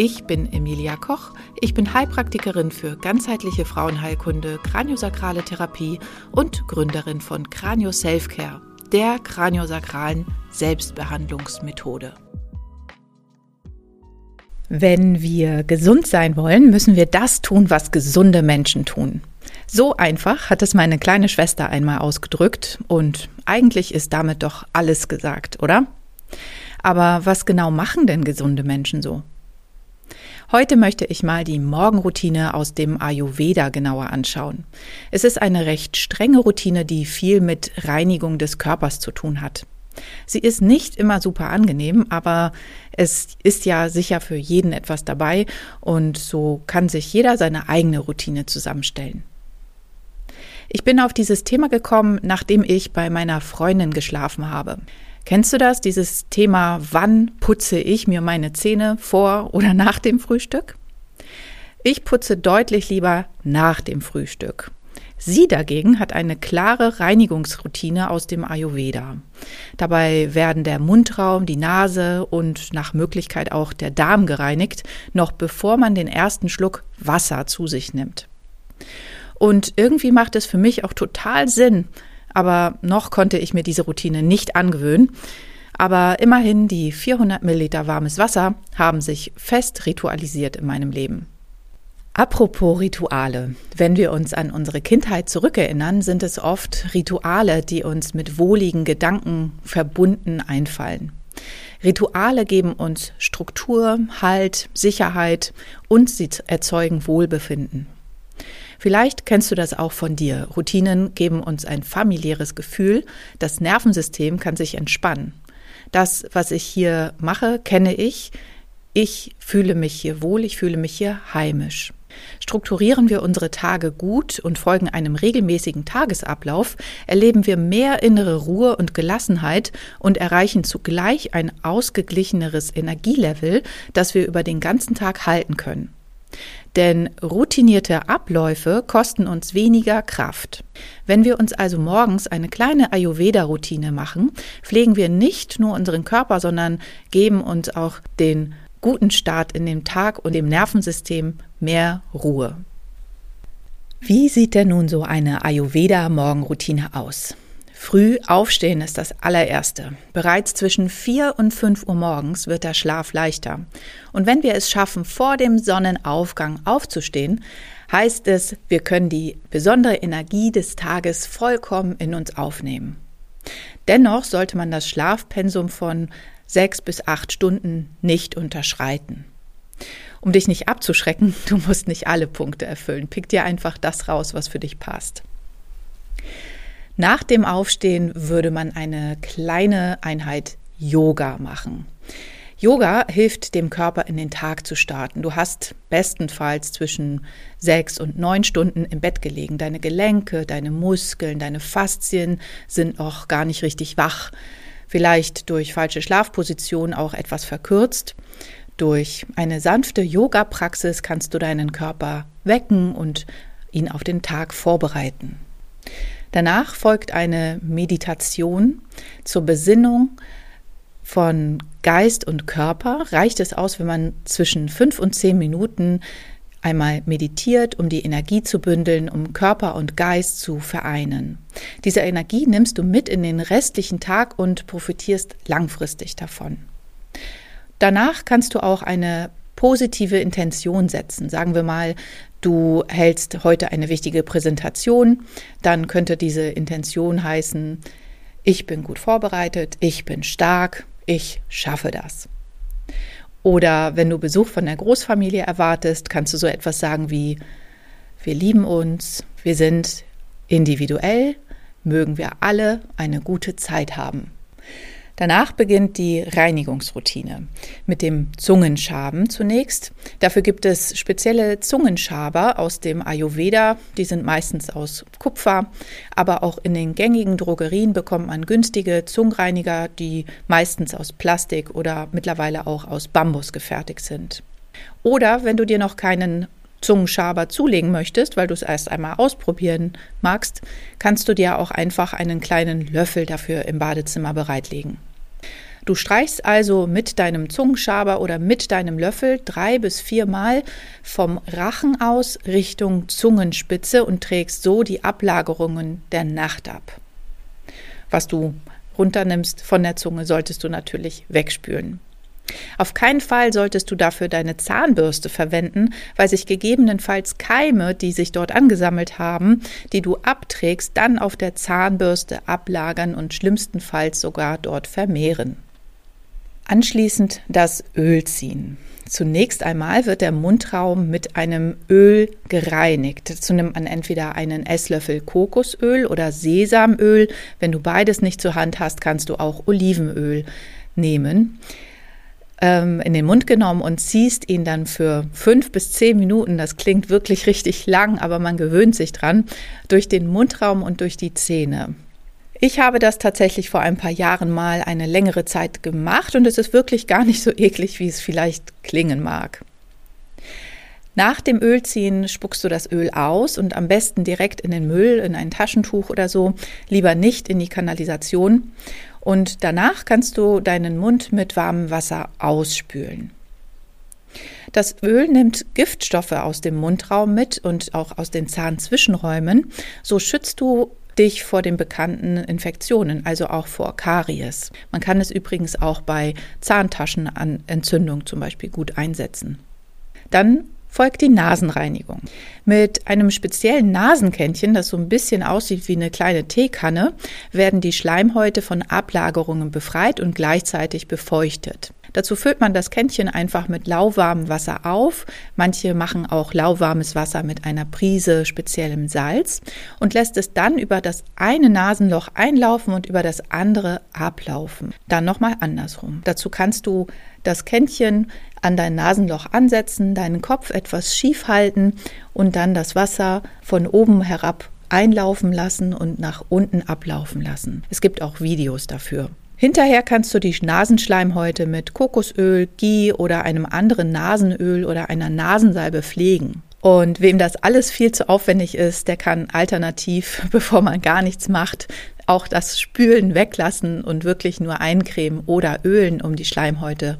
Ich bin Emilia Koch. Ich bin Heilpraktikerin für ganzheitliche Frauenheilkunde, kraniosakrale Therapie und Gründerin von Kranio Selfcare, der kraniosakralen Selbstbehandlungsmethode. Wenn wir gesund sein wollen, müssen wir das tun, was gesunde Menschen tun. So einfach hat es meine kleine Schwester einmal ausgedrückt und eigentlich ist damit doch alles gesagt, oder? Aber was genau machen denn gesunde Menschen so? Heute möchte ich mal die Morgenroutine aus dem Ayurveda genauer anschauen. Es ist eine recht strenge Routine, die viel mit Reinigung des Körpers zu tun hat. Sie ist nicht immer super angenehm, aber es ist ja sicher für jeden etwas dabei und so kann sich jeder seine eigene Routine zusammenstellen. Ich bin auf dieses Thema gekommen, nachdem ich bei meiner Freundin geschlafen habe. Kennst du das, dieses Thema, wann putze ich mir meine Zähne vor oder nach dem Frühstück? Ich putze deutlich lieber nach dem Frühstück. Sie dagegen hat eine klare Reinigungsroutine aus dem Ayurveda. Dabei werden der Mundraum, die Nase und nach Möglichkeit auch der Darm gereinigt, noch bevor man den ersten Schluck Wasser zu sich nimmt. Und irgendwie macht es für mich auch total Sinn, aber noch konnte ich mir diese Routine nicht angewöhnen. Aber immerhin die 400 Milliliter warmes Wasser haben sich fest ritualisiert in meinem Leben. Apropos Rituale. Wenn wir uns an unsere Kindheit zurückerinnern, sind es oft Rituale, die uns mit wohligen Gedanken verbunden einfallen. Rituale geben uns Struktur, Halt, Sicherheit und sie erzeugen Wohlbefinden. Vielleicht kennst du das auch von dir. Routinen geben uns ein familiäres Gefühl. Das Nervensystem kann sich entspannen. Das, was ich hier mache, kenne ich. Ich fühle mich hier wohl, ich fühle mich hier heimisch. Strukturieren wir unsere Tage gut und folgen einem regelmäßigen Tagesablauf, erleben wir mehr innere Ruhe und Gelassenheit und erreichen zugleich ein ausgeglicheneres Energielevel, das wir über den ganzen Tag halten können. Denn routinierte Abläufe kosten uns weniger Kraft. Wenn wir uns also morgens eine kleine Ayurveda-Routine machen, pflegen wir nicht nur unseren Körper, sondern geben uns auch den guten Start in den Tag und dem Nervensystem mehr Ruhe. Wie sieht denn nun so eine Ayurveda-Morgenroutine aus? Früh aufstehen ist das allererste. Bereits zwischen vier und fünf Uhr morgens wird der Schlaf leichter. Und wenn wir es schaffen, vor dem Sonnenaufgang aufzustehen, heißt es, wir können die besondere Energie des Tages vollkommen in uns aufnehmen. Dennoch sollte man das Schlafpensum von sechs bis acht Stunden nicht unterschreiten. Um dich nicht abzuschrecken, du musst nicht alle Punkte erfüllen. Pick dir einfach das raus, was für dich passt. Nach dem Aufstehen würde man eine kleine Einheit Yoga machen. Yoga hilft dem Körper in den Tag zu starten. Du hast bestenfalls zwischen sechs und neun Stunden im Bett gelegen. Deine Gelenke, deine Muskeln, deine Faszien sind noch gar nicht richtig wach. Vielleicht durch falsche Schlafposition auch etwas verkürzt. Durch eine sanfte Yoga-Praxis kannst du deinen Körper wecken und ihn auf den Tag vorbereiten. Danach folgt eine Meditation zur Besinnung von Geist und Körper. Reicht es aus, wenn man zwischen fünf und zehn Minuten einmal meditiert, um die Energie zu bündeln, um Körper und Geist zu vereinen. Diese Energie nimmst du mit in den restlichen Tag und profitierst langfristig davon. Danach kannst du auch eine positive Intention setzen. Sagen wir mal, du hältst heute eine wichtige Präsentation, dann könnte diese Intention heißen, ich bin gut vorbereitet, ich bin stark, ich schaffe das. Oder wenn du Besuch von der Großfamilie erwartest, kannst du so etwas sagen wie, wir lieben uns, wir sind individuell, mögen wir alle eine gute Zeit haben. Danach beginnt die Reinigungsroutine mit dem Zungenschaben zunächst. Dafür gibt es spezielle Zungenschaber aus dem Ayurveda. Die sind meistens aus Kupfer, aber auch in den gängigen Drogerien bekommt man günstige Zungenreiniger, die meistens aus Plastik oder mittlerweile auch aus Bambus gefertigt sind. Oder wenn du dir noch keinen Zungenschaber zulegen möchtest, weil du es erst einmal ausprobieren magst, kannst du dir auch einfach einen kleinen Löffel dafür im Badezimmer bereitlegen. Du streichst also mit deinem Zungenschaber oder mit deinem Löffel drei bis viermal vom Rachen aus Richtung Zungenspitze und trägst so die Ablagerungen der Nacht ab. Was du runternimmst von der Zunge, solltest du natürlich wegspülen. Auf keinen Fall solltest du dafür deine Zahnbürste verwenden, weil sich gegebenenfalls Keime, die sich dort angesammelt haben, die du abträgst, dann auf der Zahnbürste ablagern und schlimmstenfalls sogar dort vermehren. Anschließend das Öl ziehen. Zunächst einmal wird der Mundraum mit einem Öl gereinigt. Dazu nimmt man entweder einen Esslöffel Kokosöl oder Sesamöl. Wenn du beides nicht zur Hand hast, kannst du auch Olivenöl nehmen ähm, in den Mund genommen und ziehst ihn dann für fünf bis zehn Minuten, das klingt wirklich richtig lang, aber man gewöhnt sich dran, durch den Mundraum und durch die Zähne. Ich habe das tatsächlich vor ein paar Jahren mal eine längere Zeit gemacht und es ist wirklich gar nicht so eklig, wie es vielleicht klingen mag. Nach dem Ölziehen spuckst du das Öl aus und am besten direkt in den Müll, in ein Taschentuch oder so, lieber nicht in die Kanalisation. Und danach kannst du deinen Mund mit warmem Wasser ausspülen. Das Öl nimmt Giftstoffe aus dem Mundraum mit und auch aus den Zahnzwischenräumen. So schützt du dich vor den bekannten Infektionen, also auch vor Karies. Man kann es übrigens auch bei Zahntaschenentzündung zum Beispiel gut einsetzen. Dann folgt die Nasenreinigung. Mit einem speziellen Nasenkännchen, das so ein bisschen aussieht wie eine kleine Teekanne, werden die Schleimhäute von Ablagerungen befreit und gleichzeitig befeuchtet. Dazu füllt man das Kännchen einfach mit lauwarmem Wasser auf. Manche machen auch lauwarmes Wasser mit einer Prise speziellem Salz und lässt es dann über das eine Nasenloch einlaufen und über das andere ablaufen. Dann nochmal andersrum. Dazu kannst du das Kännchen an dein Nasenloch ansetzen, deinen Kopf etwas schief halten und dann das Wasser von oben herab einlaufen lassen und nach unten ablaufen lassen. Es gibt auch Videos dafür. Hinterher kannst du die Nasenschleimhäute mit Kokosöl, Ghee oder einem anderen Nasenöl oder einer Nasensalbe pflegen. Und wem das alles viel zu aufwendig ist, der kann alternativ, bevor man gar nichts macht, auch das Spülen weglassen und wirklich nur eincremen oder ölen, um die Schleimhäute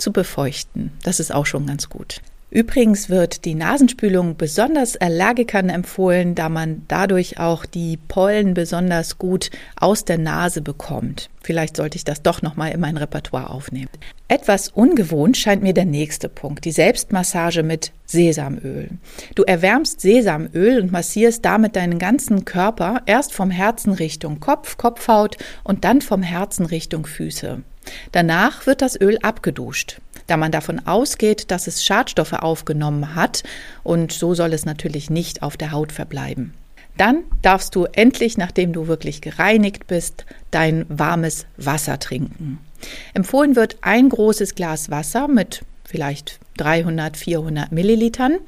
zu befeuchten. Das ist auch schon ganz gut. Übrigens wird die Nasenspülung besonders Allergikern empfohlen, da man dadurch auch die Pollen besonders gut aus der Nase bekommt. Vielleicht sollte ich das doch noch mal in mein Repertoire aufnehmen. Etwas ungewohnt scheint mir der nächste Punkt, die Selbstmassage mit Sesamöl. Du erwärmst Sesamöl und massierst damit deinen ganzen Körper erst vom Herzen Richtung Kopf, Kopfhaut und dann vom Herzen Richtung Füße. Danach wird das Öl abgeduscht da man davon ausgeht, dass es Schadstoffe aufgenommen hat und so soll es natürlich nicht auf der Haut verbleiben. Dann darfst du endlich, nachdem du wirklich gereinigt bist, dein warmes Wasser trinken. Empfohlen wird ein großes Glas Wasser mit vielleicht 300, 400 Millilitern,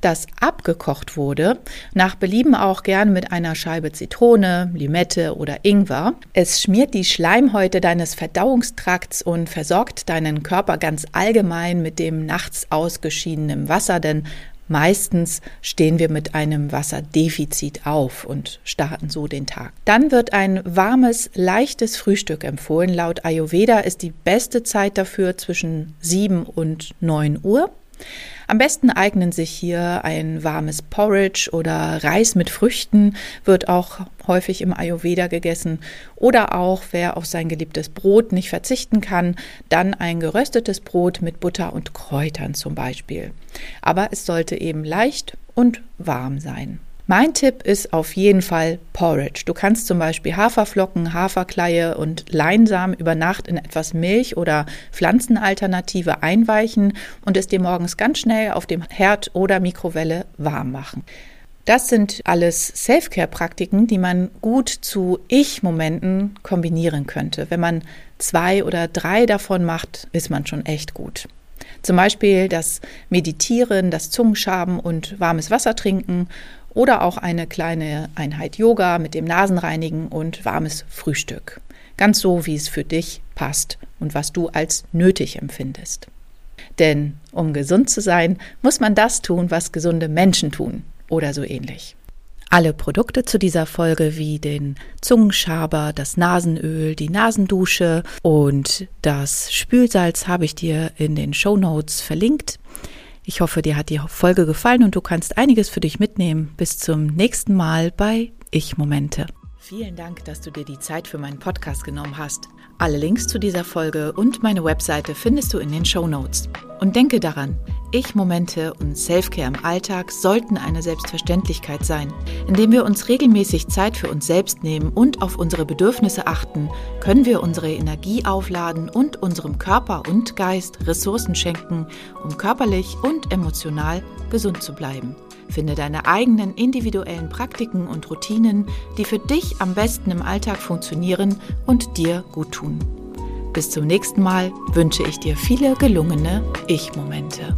das abgekocht wurde, nach Belieben auch gern mit einer Scheibe Zitrone, Limette oder Ingwer. Es schmiert die Schleimhäute deines Verdauungstrakts und versorgt deinen Körper ganz allgemein mit dem nachts ausgeschiedenen Wasser, denn Meistens stehen wir mit einem Wasserdefizit auf und starten so den Tag. Dann wird ein warmes, leichtes Frühstück empfohlen. Laut Ayurveda ist die beste Zeit dafür zwischen 7 und 9 Uhr. Am besten eignen sich hier ein warmes Porridge oder Reis mit Früchten, wird auch häufig im Ayurveda gegessen. Oder auch, wer auf sein geliebtes Brot nicht verzichten kann, dann ein geröstetes Brot mit Butter und Kräutern zum Beispiel. Aber es sollte eben leicht und warm sein. Mein Tipp ist auf jeden Fall Porridge. Du kannst zum Beispiel Haferflocken, Haferkleie und Leinsamen über Nacht in etwas Milch oder Pflanzenalternative einweichen und es dir morgens ganz schnell auf dem Herd oder Mikrowelle warm machen. Das sind alles Self-Care-Praktiken, die man gut zu Ich-Momenten kombinieren könnte. Wenn man zwei oder drei davon macht, ist man schon echt gut. Zum Beispiel das Meditieren, das Zungenschaben und warmes Wasser trinken oder auch eine kleine Einheit Yoga mit dem Nasenreinigen und warmes Frühstück. Ganz so, wie es für dich passt und was du als nötig empfindest. Denn um gesund zu sein, muss man das tun, was gesunde Menschen tun oder so ähnlich. Alle Produkte zu dieser Folge wie den Zungenschaber, das Nasenöl, die Nasendusche und das Spülsalz habe ich dir in den Show Notes verlinkt. Ich hoffe, dir hat die Folge gefallen und du kannst einiges für dich mitnehmen. Bis zum nächsten Mal bei Ich Momente. Vielen Dank, dass du dir die Zeit für meinen Podcast genommen hast. Alle Links zu dieser Folge und meine Webseite findest du in den Show Notes. Und denke daran, Ich-Momente und Selfcare im Alltag sollten eine Selbstverständlichkeit sein. Indem wir uns regelmäßig Zeit für uns selbst nehmen und auf unsere Bedürfnisse achten, können wir unsere Energie aufladen und unserem Körper und Geist Ressourcen schenken, um körperlich und emotional gesund zu bleiben. Finde deine eigenen individuellen Praktiken und Routinen, die für dich am besten im Alltag funktionieren und dir gut tun. Bis zum nächsten Mal wünsche ich dir viele gelungene Ich-Momente.